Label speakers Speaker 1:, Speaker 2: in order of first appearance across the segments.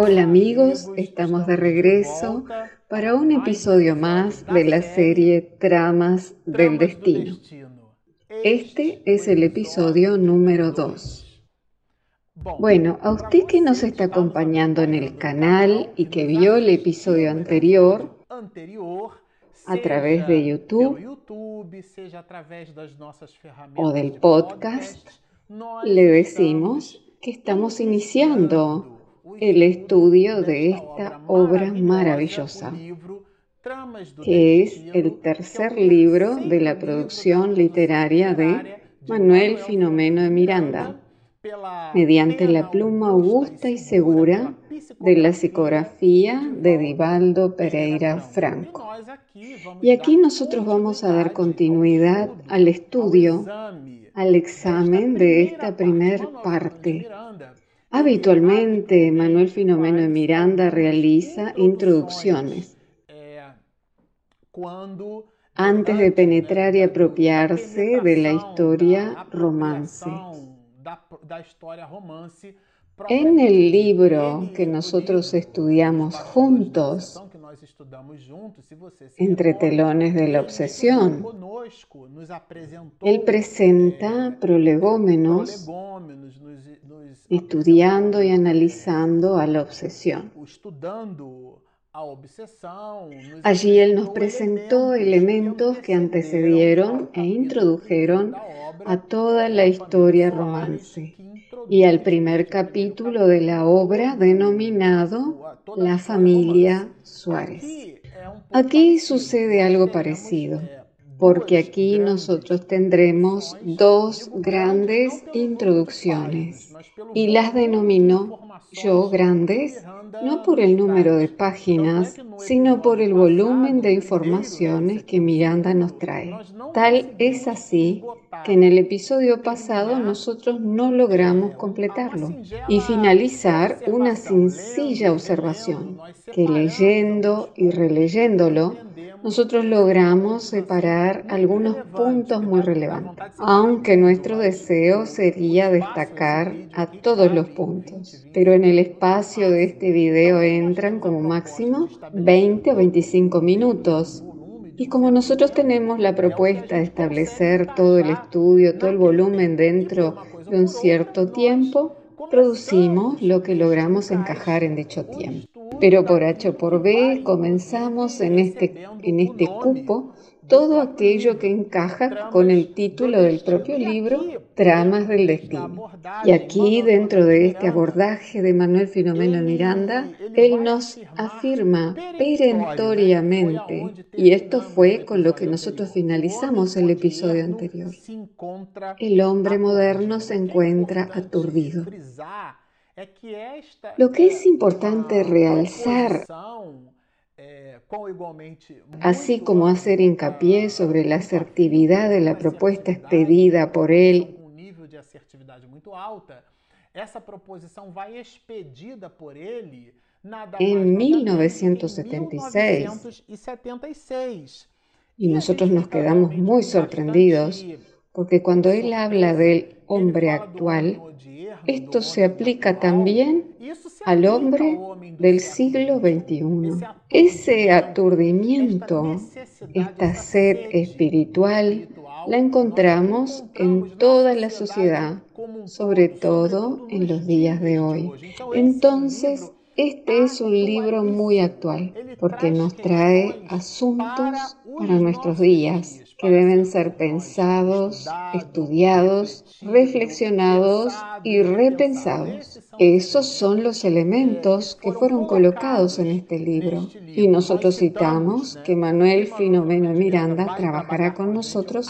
Speaker 1: Hola amigos, estamos de regreso para un episodio más de la serie Tramas del Destino. Este es el episodio número 2. Bueno, a usted que nos está acompañando en el canal y que vio el episodio anterior a través de YouTube o del podcast, le decimos que estamos iniciando el estudio de esta obra maravillosa, que es el tercer libro de la producción literaria de Manuel Filomeno de Miranda, mediante la pluma augusta y segura de la psicografía de Divaldo Pereira Franco. Y aquí nosotros vamos a dar continuidad al estudio, al examen de esta primer parte Habitualmente, Manuel Filomeno de Miranda realiza introducciones antes de penetrar y apropiarse de la historia romance. En el libro que nosotros estudiamos juntos, entre telones de la obsesión, él presenta prolegómenos estudiando y analizando a la obsesión. Allí él nos presentó elementos que antecedieron e introdujeron a toda la historia romance y al primer capítulo de la obra denominado La familia Suárez. Aquí sucede algo parecido porque aquí nosotros tendremos dos grandes introducciones y las denomino yo grandes no por el número de páginas, sino por el volumen de informaciones que Miranda nos trae. Tal es así que en el episodio pasado nosotros no logramos completarlo y finalizar una sencilla observación, que leyendo y releyéndolo, nosotros logramos separar algunos puntos muy relevantes, aunque nuestro deseo sería destacar a todos los puntos. Pero en el espacio de este video entran como máximo 20 o 25 minutos. Y como nosotros tenemos la propuesta de establecer todo el estudio, todo el volumen dentro de un cierto tiempo, producimos lo que logramos encajar en dicho tiempo. Pero por H o por B comenzamos en este, en este cupo todo aquello que encaja con el título del propio libro, Tramas del Destino. Y aquí, dentro de este abordaje de Manuel Filomeno Miranda, él nos afirma perentoriamente, y esto fue con lo que nosotros finalizamos el episodio anterior, el hombre moderno se encuentra aturdido. Lo que es importante realzar, así como hacer hincapié sobre la asertividad de la propuesta expedida por él, en 1976. Y nosotros nos quedamos muy sorprendidos porque cuando él habla del hombre actual, esto se aplica también al hombre del siglo XXI. Ese aturdimiento, esta sed espiritual, la encontramos en toda la sociedad, sobre todo en los días de hoy. Entonces, este es un libro muy actual porque nos trae asuntos para nuestros días que deben ser pensados, estudiados, reflexionados y repensados. Esos son los elementos que fueron colocados en este libro. Y nosotros citamos que Manuel Filomeno Miranda trabajará con nosotros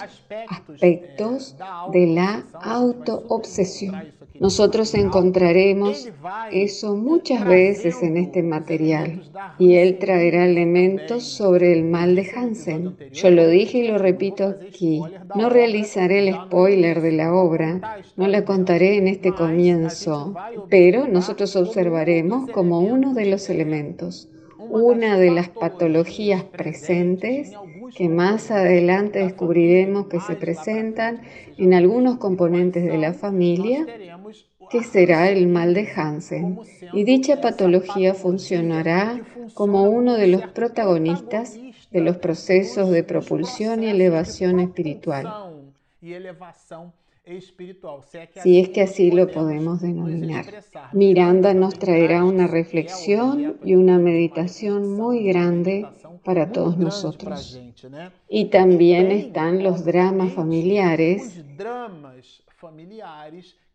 Speaker 1: aspectos de la autoobsesión. Nosotros encontraremos eso muchas veces en este material y él traerá elementos sobre el mal de Hansen. Yo lo dije y lo repito aquí. No realizaré el spoiler de la obra, no la contaré en este comienzo, pero nosotros observaremos como uno de los elementos una de las patologías presentes que más adelante descubriremos que se presentan en algunos componentes de la familia que será el mal de Hansen, y dicha patología funcionará como uno de los protagonistas de los procesos de propulsión y elevación espiritual si es que así lo podemos denominar. Miranda nos traerá una reflexión y una meditación muy grande para todos nosotros. Y también están los dramas familiares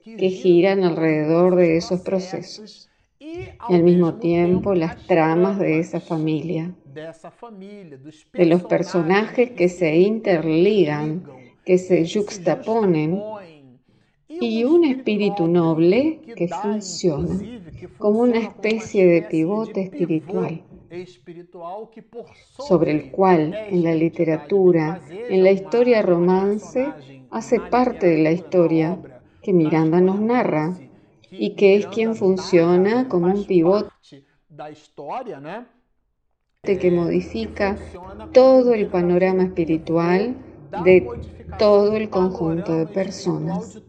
Speaker 1: que giran alrededor de esos procesos. Y al mismo tiempo las tramas de esa familia, de los personajes que se interligan que se juxtaponen y un espíritu noble que funciona como una especie de pivote espiritual sobre el cual en la literatura, en la historia romance, hace parte de la historia que Miranda nos narra y que es quien funciona como un pivote que modifica todo el panorama espiritual de todo el conjunto de personas.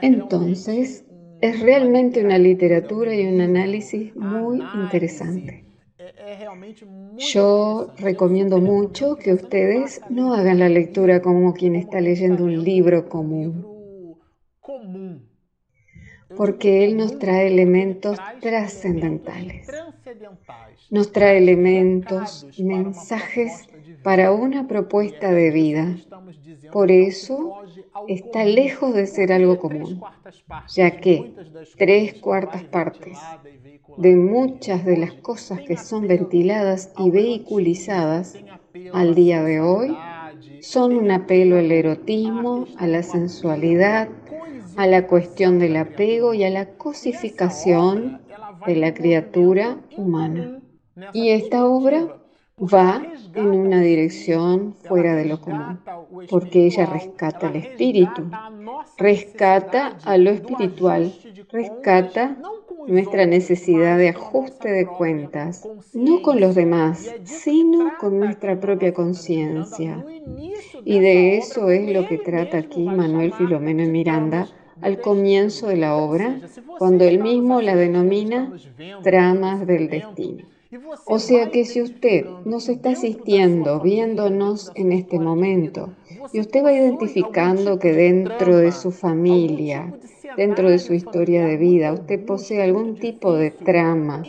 Speaker 1: Entonces, es realmente una literatura y un análisis muy interesante. Yo recomiendo mucho que ustedes no hagan la lectura como quien está leyendo un libro común, porque él nos trae elementos trascendentales. nos trae elementos y mensajes para una propuesta de vida. Por eso está lejos de ser algo común, ya que tres cuartas partes de muchas de las cosas que son ventiladas y vehiculizadas al día de hoy son un apelo al erotismo, a la sensualidad, a la cuestión del apego y a la cosificación de la criatura humana. Y esta obra va en una dirección fuera de lo común, porque ella rescata el espíritu, rescata a lo espiritual, rescata nuestra necesidad de ajuste de cuentas, no con los demás, sino con nuestra propia conciencia. Y de eso es lo que trata aquí Manuel Filomeno y Miranda al comienzo de la obra, cuando él mismo la denomina tramas del destino. O sea que si usted nos está asistiendo, viéndonos en este momento, y usted va identificando que dentro de su familia, dentro de su historia de vida, usted posee algún tipo de trama,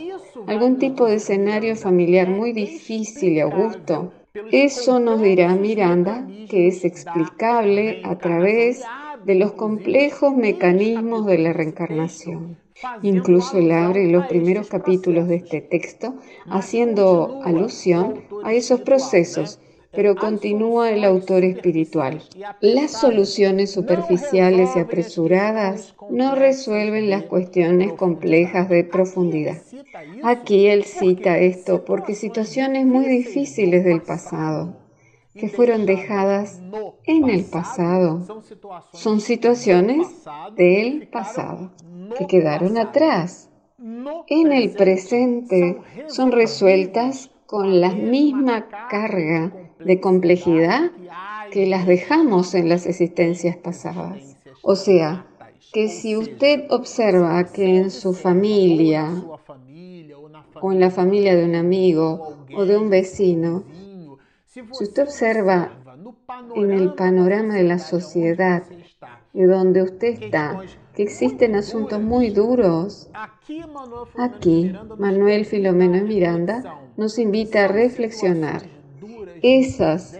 Speaker 1: algún tipo de escenario familiar muy difícil y augusto, eso nos dirá Miranda que es explicable a través de los complejos mecanismos de la reencarnación. Incluso él abre los primeros capítulos de este texto haciendo alusión a esos procesos, pero continúa el autor espiritual. Las soluciones superficiales y apresuradas no resuelven las cuestiones complejas de profundidad. Aquí él cita esto porque situaciones muy difíciles del pasado que fueron dejadas en el pasado. Son situaciones del pasado que quedaron atrás. En el presente son resueltas con la misma carga de complejidad que las dejamos en las existencias pasadas. O sea, que si usted observa que en su familia o en la familia de un amigo o de un vecino si usted observa en el panorama de la sociedad de donde usted está, que existen asuntos muy duros, aquí Manuel Filomeno Miranda nos invita a reflexionar. Esas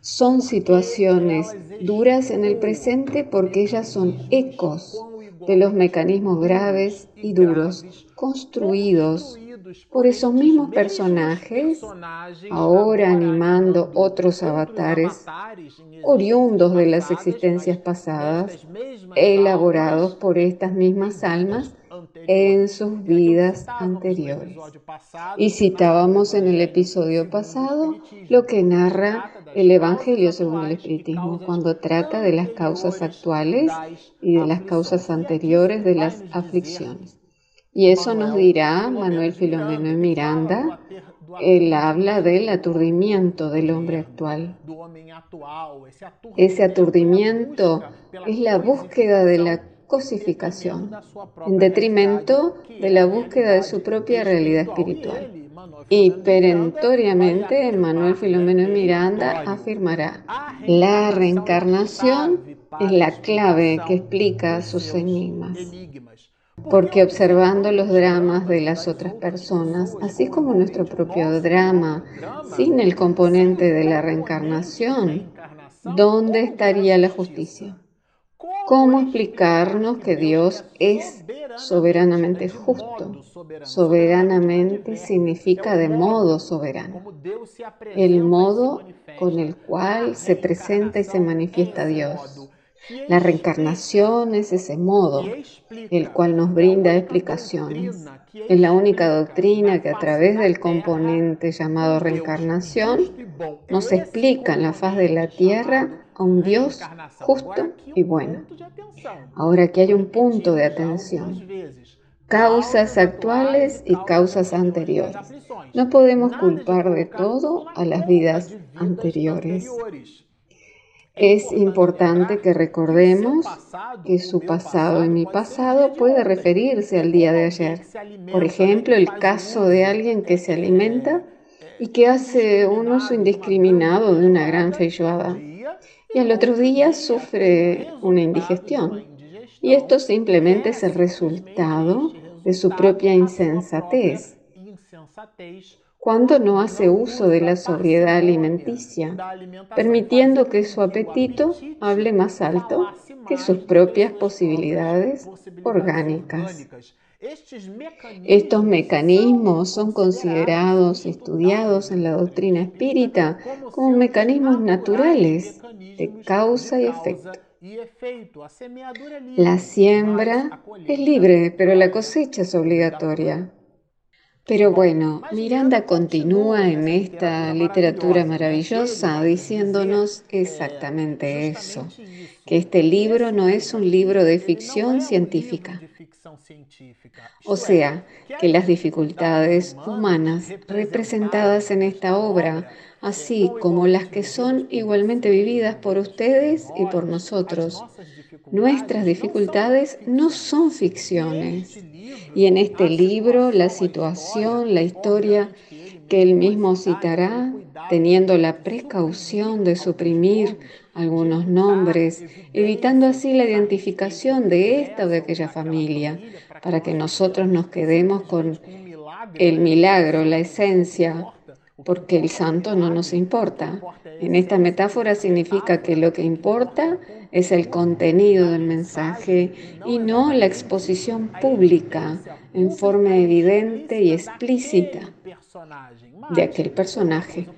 Speaker 1: son situaciones duras en el presente porque ellas son ecos de los mecanismos graves y duros construidos por esos mismos personajes, ahora animando otros avatares oriundos de las existencias pasadas, elaborados por estas mismas almas en sus vidas anteriores. Y citábamos en el episodio pasado lo que narra el Evangelio según el Espiritismo, cuando trata de las causas actuales y de las causas anteriores de las aflicciones. Y eso nos dirá Manuel Filomeno Miranda. Él habla del aturdimiento del hombre actual. Ese aturdimiento es la búsqueda de la cosificación, en detrimento de la búsqueda de su propia realidad espiritual. Y perentoriamente Manuel Filomeno Miranda afirmará, la reencarnación es la clave que explica sus enigmas porque observando los dramas de las otras personas, así como nuestro propio drama, sin el componente de la reencarnación, ¿dónde estaría la justicia? ¿Cómo explicarnos que Dios es soberanamente justo? Soberanamente significa de modo soberano, el modo con el cual se presenta y se manifiesta Dios. La reencarnación es ese modo, el cual nos brinda explicaciones. Es la única doctrina que a través del componente llamado reencarnación nos explica en la faz de la tierra a un Dios justo y bueno. Ahora aquí hay un punto de atención. Causas actuales y causas anteriores. No podemos culpar de todo a las vidas anteriores. Es importante que recordemos que su pasado y mi pasado puede referirse al día de ayer. Por ejemplo, el caso de alguien que se alimenta y que hace un uso indiscriminado de una gran feijoada y al otro día sufre una indigestión. Y esto simplemente es el resultado de su propia insensatez cuando no hace uso de la sobriedad alimenticia, permitiendo que su apetito hable más alto que sus propias posibilidades orgánicas. Estos mecanismos son considerados, estudiados en la doctrina espírita como mecanismos naturales de causa y efecto. La siembra es libre, pero la cosecha es obligatoria. Pero bueno, Miranda continúa en esta literatura maravillosa diciéndonos exactamente eso, que este libro no es un libro de ficción científica. O sea, que las dificultades humanas representadas en esta obra, así como las que son igualmente vividas por ustedes y por nosotros, nuestras dificultades no son ficciones. Y en este libro la situación, la historia que él mismo citará, teniendo la precaución de suprimir algunos nombres, evitando así la identificación de esta o de aquella familia, para que nosotros nos quedemos con el milagro, la esencia, porque el santo no nos importa. En esta metáfora significa que lo que importa es el contenido del mensaje y no la exposición pública en forma evidente y explícita de aquel personaje.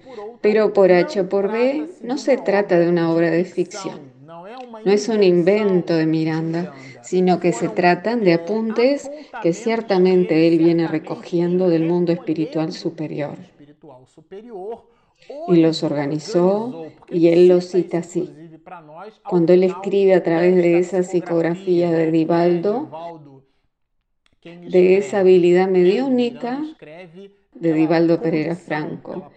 Speaker 1: Pero por H o por B no se trata de una obra de ficción. No es un invento de Miranda, sino que se tratan de apuntes que ciertamente él viene recogiendo del mundo espiritual superior. Y los organizó y él los cita así. Cuando él escribe a través de esa psicografía de Divaldo, de esa habilidad mediúnica de Divaldo Pereira Franco.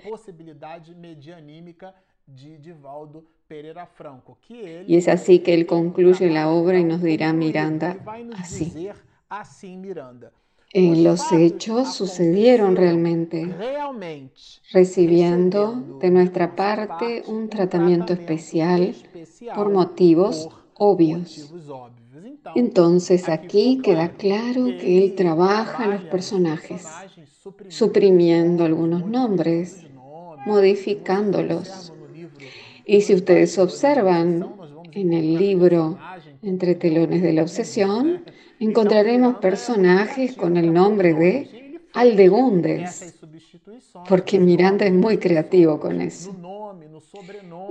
Speaker 1: Y es así que él concluye la obra y nos dirá Miranda así. En los hechos sucedieron realmente, recibiendo de nuestra parte un tratamiento especial por motivos obvios. Entonces aquí queda claro que él trabaja los personajes, suprimiendo algunos nombres, modificándolos. Y si ustedes observan en el libro Entre telones de la obsesión, encontraremos personajes con el nombre de Aldegundes, porque Miranda es muy creativo con eso.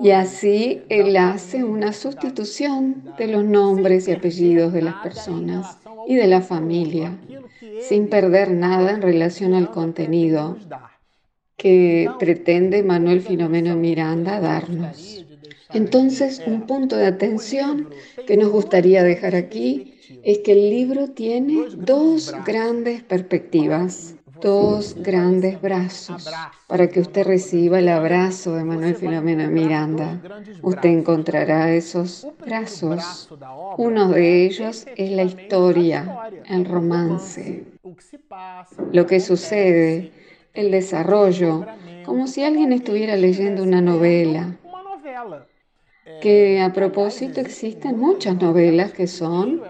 Speaker 1: Y así él hace una sustitución de los nombres y apellidos de las personas y de la familia, sin perder nada en relación al contenido que pretende Manuel Filomeno Miranda darnos. Entonces, un punto de atención que nos gustaría dejar aquí es que el libro tiene dos grandes perspectivas dos grandes brazos para que usted reciba el abrazo de Manuel Filomeno Miranda. Usted encontrará esos brazos. Uno de ellos es la historia, el romance, lo que sucede, el desarrollo, como si alguien estuviera leyendo una novela que a propósito existen muchas novelas que son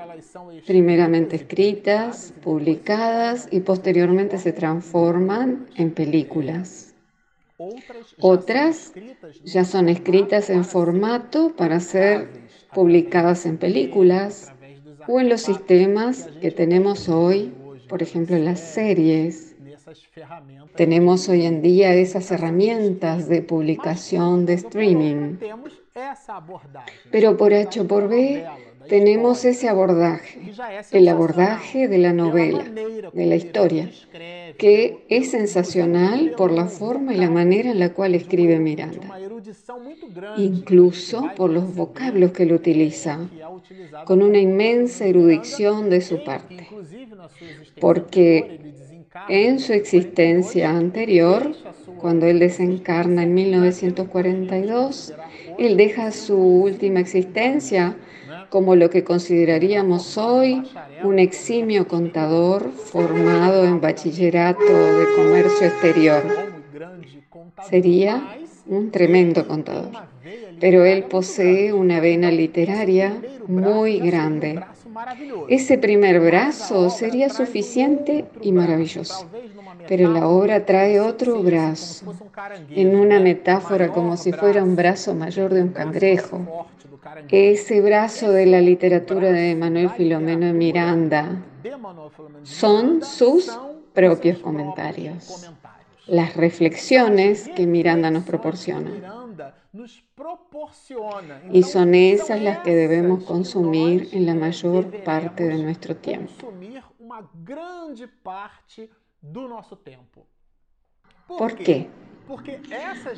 Speaker 1: primeramente escritas, publicadas y posteriormente se transforman en películas. Otras ya son escritas en formato para ser publicadas en películas o en los sistemas que tenemos hoy, por ejemplo, en las series. Tenemos hoy en día esas herramientas de publicación de streaming. Pero por H o por B tenemos ese abordaje, el abordaje de la novela, de la historia, que es sensacional por la forma y la manera en la cual escribe Miranda, incluso por los vocablos que él utiliza, con una inmensa erudición de su parte, porque en su existencia anterior, cuando él desencarna en 1942, él deja su última existencia como lo que consideraríamos hoy un eximio contador formado en bachillerato de comercio exterior. Sería un tremendo contador, pero él posee una vena literaria muy grande. Ese primer brazo sería suficiente y maravilloso. Pero la obra trae otro brazo, en una metáfora como si fuera un brazo mayor de un cangrejo. Ese brazo de la literatura de Manuel Filomeno Miranda son sus propios comentarios, las reflexiones que Miranda nos proporciona. Y son esas las que debemos consumir en la mayor parte de nuestro tiempo. ¿Por qué?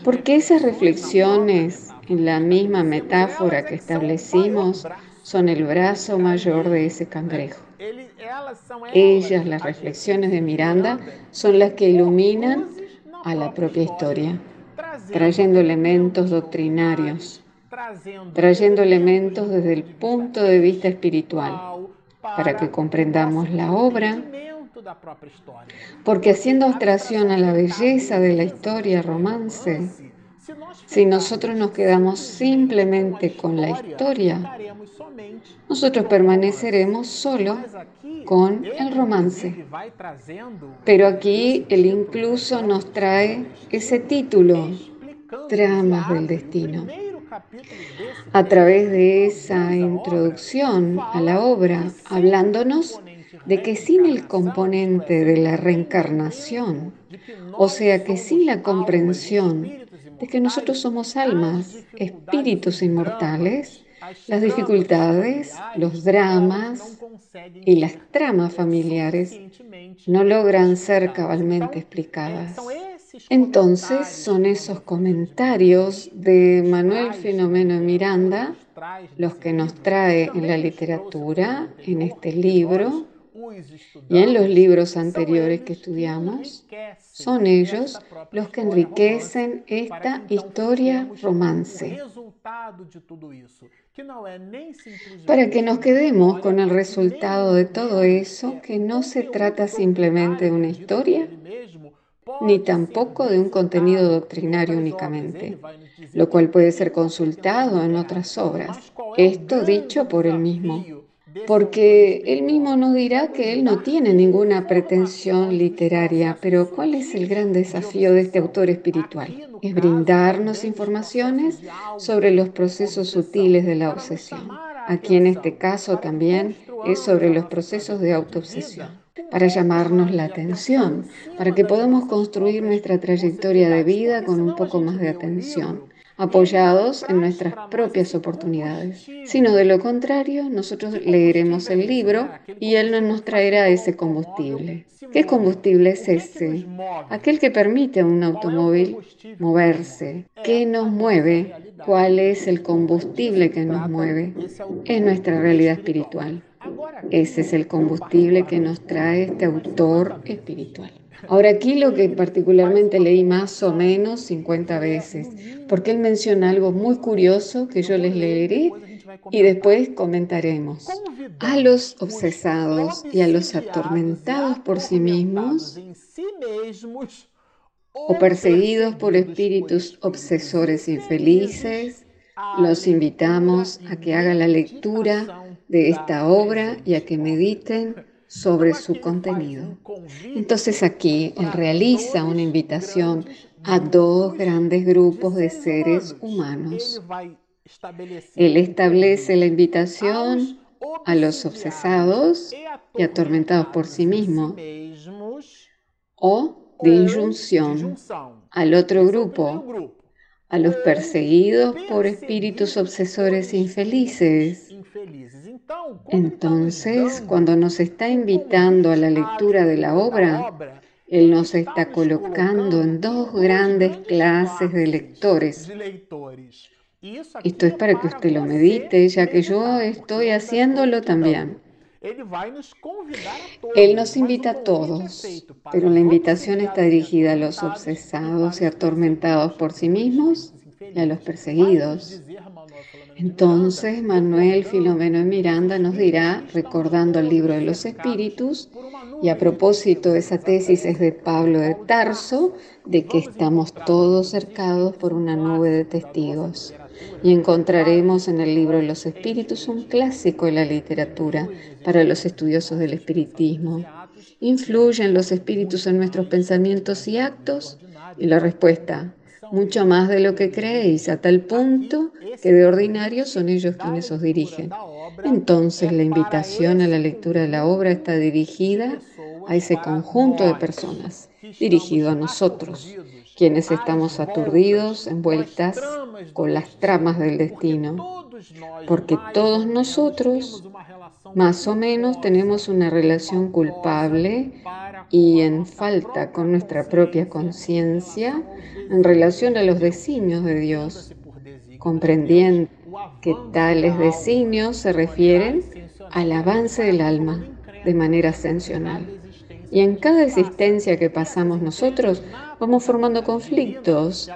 Speaker 1: Porque esas reflexiones en la misma metáfora que establecimos son el brazo mayor de ese cangrejo. Ellas, las reflexiones de Miranda, son las que iluminan a la propia historia, trayendo elementos doctrinarios, trayendo elementos desde el punto de vista espiritual, para que comprendamos la obra. Porque haciendo abstracción a la belleza de la historia romance, si nosotros nos quedamos simplemente con la historia, nosotros permaneceremos solo con el romance. Pero aquí él incluso nos trae ese título, Tramas del Destino. A través de esa introducción a la obra, hablándonos de que sin el componente de la reencarnación, o sea que sin la comprensión de que nosotros somos almas, espíritus inmortales, las dificultades, los dramas y las tramas familiares no logran ser cabalmente explicadas. Entonces son esos comentarios de Manuel Filomeno Miranda los que nos trae en la literatura, en este libro, y en los libros anteriores que estudiamos, son ellos los que enriquecen esta historia romance. Para que nos quedemos con el resultado de todo eso, que no se trata simplemente de una historia, ni tampoco de un contenido doctrinario únicamente, lo cual puede ser consultado en otras obras. Esto dicho por él mismo porque él mismo no dirá que él no tiene ninguna pretensión literaria, pero ¿cuál es el gran desafío de este autor espiritual? Es brindarnos informaciones sobre los procesos sutiles de la obsesión. Aquí en este caso también es sobre los procesos de autoobsesión, para llamarnos la atención, para que podamos construir nuestra trayectoria de vida con un poco más de atención apoyados en nuestras propias oportunidades, sino de lo contrario, nosotros leeremos el libro y él no nos traerá ese combustible. ¿Qué combustible es ese? Aquel que permite a un automóvil moverse. ¿Qué nos mueve? ¿Cuál es el combustible que nos mueve? Es nuestra realidad espiritual. Ese es el combustible que nos trae este autor espiritual. Ahora aquí lo que particularmente leí más o menos 50 veces, porque él menciona algo muy curioso que yo les leeré y después comentaremos. A los obsesados y a los atormentados por sí mismos o perseguidos por espíritus obsesores infelices, los invitamos a que hagan la lectura de esta obra y a que mediten sobre su contenido. Entonces aquí él realiza una invitación a dos grandes grupos de seres humanos. Él establece la invitación a los obsesados y atormentados por sí mismos o de injunción al otro grupo, a los perseguidos por espíritus obsesores infelices entonces, cuando nos está invitando a la lectura de la obra, Él nos está colocando en dos grandes clases de lectores. Esto es para que usted lo medite, ya que yo estoy haciéndolo también. Él nos invita a todos, pero la invitación está dirigida a los obsesados y atormentados por sí mismos. y a los perseguidos. Entonces Manuel Filomeno y Miranda nos dirá, recordando el libro de los espíritus, y a propósito esa tesis es de Pablo de Tarso, de que estamos todos cercados por una nube de testigos. Y encontraremos en el libro de los espíritus un clásico de la literatura para los estudiosos del espiritismo. ¿Influyen los espíritus en nuestros pensamientos y actos? Y la respuesta, mucho más de lo que creéis, a tal punto que de ordinario son ellos quienes os dirigen. Entonces la invitación a la lectura de la obra está dirigida a ese conjunto de personas, dirigido a nosotros, quienes estamos aturdidos, envueltas con las tramas del destino, porque todos nosotros más o menos tenemos una relación culpable y en falta con nuestra propia conciencia en relación a los designios de Dios, comprendiendo que tales designios se refieren al avance del alma de manera ascensional. Y en cada existencia que pasamos nosotros vamos formando conflictos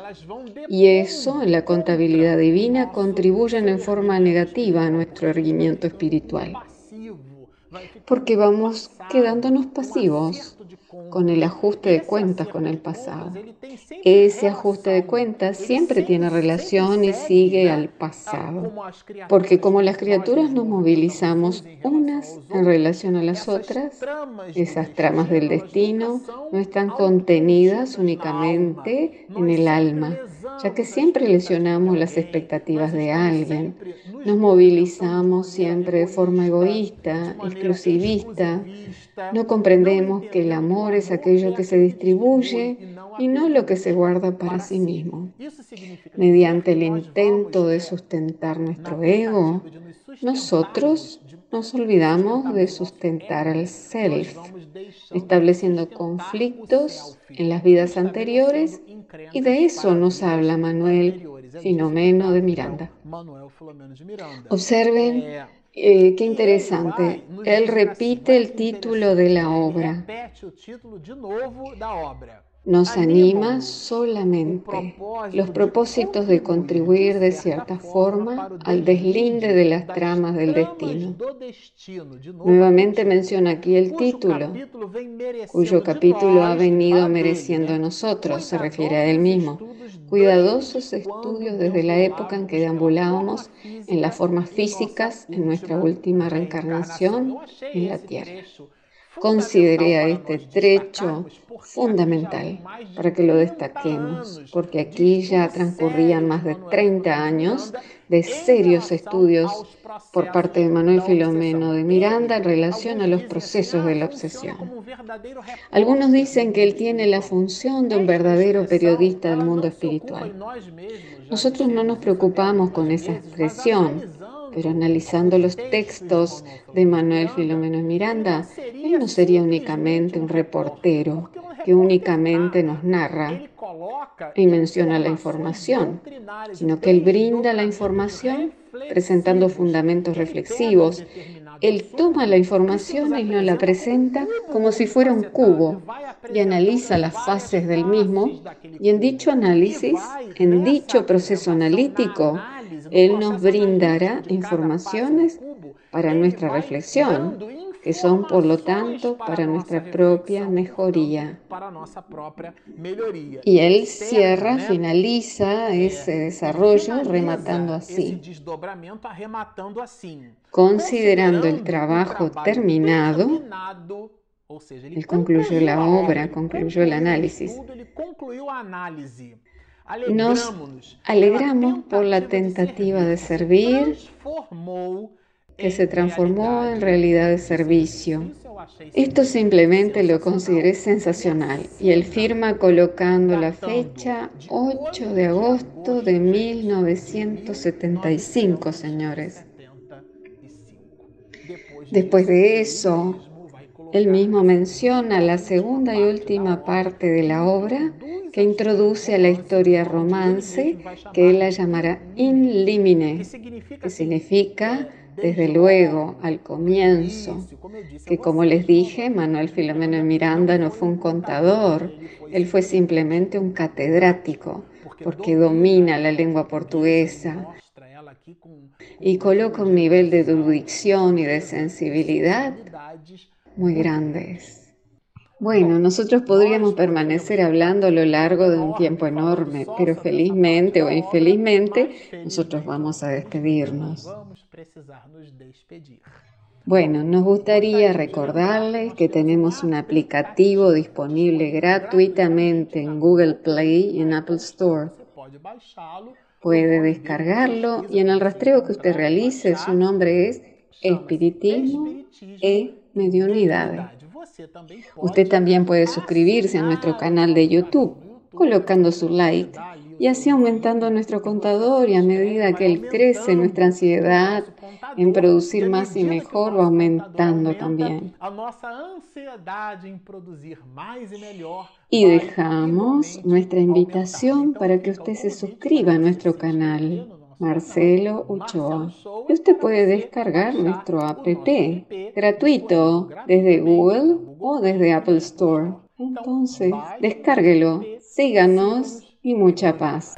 Speaker 1: y eso en la contabilidad divina contribuyen en forma negativa a nuestro erguimiento espiritual porque vamos quedándonos pasivos con el ajuste de cuentas con el pasado. Ese ajuste de cuentas siempre tiene relación y sigue al pasado, porque como las criaturas nos movilizamos unas en relación a las otras, esas tramas del destino no están contenidas únicamente en el alma, ya que siempre lesionamos las expectativas de alguien, nos movilizamos siempre de forma egoísta, exclusivista, no comprendemos que el amor es aquello que se distribuye y no lo que se guarda para sí mismo. Mediante el intento de sustentar nuestro ego, nosotros nos olvidamos de sustentar al self, estableciendo conflictos en las vidas anteriores y de eso nos habla Manuel Filomeno de Miranda. Observen eh, qué interesante. Él repite el título de la obra nos anima solamente los propósitos de contribuir de cierta forma al deslinde de las tramas del destino. Nuevamente menciona aquí el título, cuyo capítulo ha venido mereciendo a nosotros, se refiere a él mismo. Cuidadosos estudios desde la época en que deambulábamos en las formas físicas en nuestra última reencarnación en la Tierra. Consideré a este trecho fundamental para que lo destaquemos, porque aquí ya transcurrían más de 30 años de serios estudios por parte de Manuel Filomeno de Miranda en relación a los procesos de la obsesión. Algunos dicen que él tiene la función de un verdadero periodista del mundo espiritual. Nosotros no nos preocupamos con esa expresión, pero analizando los textos de Manuel Filomeno Miranda, él no sería únicamente un reportero que únicamente nos narra y menciona la información, sino que él brinda la información presentando fundamentos reflexivos. Él toma la información y nos la presenta como si fuera un cubo y analiza las fases del mismo. Y en dicho análisis, en dicho proceso analítico, Él nos brindará informaciones para nuestra reflexión, que son, por lo tanto, para nuestra propia mejoría. Y él cierra, finaliza ese desarrollo rematando así. Considerando el trabajo terminado, él concluyó la obra, concluyó el análisis. Nos alegramos por la tentativa de servir que se transformó en realidad de servicio. Esto simplemente lo consideré sensacional y él firma colocando la fecha 8 de agosto de 1975, señores. Después de eso, él mismo menciona la segunda y última parte de la obra que introduce a la historia romance que él la llamará in limine, que significa desde luego al comienzo, que como les dije, Manuel Filomeno Miranda no fue un contador, él fue simplemente un catedrático, porque domina la lengua portuguesa y coloca un nivel de erudición y de sensibilidad muy grandes. Bueno, nosotros podríamos permanecer hablando a lo largo de un tiempo enorme, pero felizmente o infelizmente nosotros vamos a despedirnos. Bueno, nos gustaría recordarles que tenemos un aplicativo disponible gratuitamente en Google Play y en Apple Store. Puede descargarlo y en el rastreo que usted realice su nombre es Espiritismo e Mediunidad. Usted también puede suscribirse a nuestro canal de YouTube colocando su like y así aumentando nuestro contador y a medida que él crece nuestra ansiedad en producir más y mejor va aumentando también. Y dejamos nuestra invitación para que usted se suscriba a nuestro canal. Marcelo Uchoa. Usted puede descargar nuestro app gratuito desde Google o desde Apple Store. Entonces, descárguelo, síganos y mucha paz.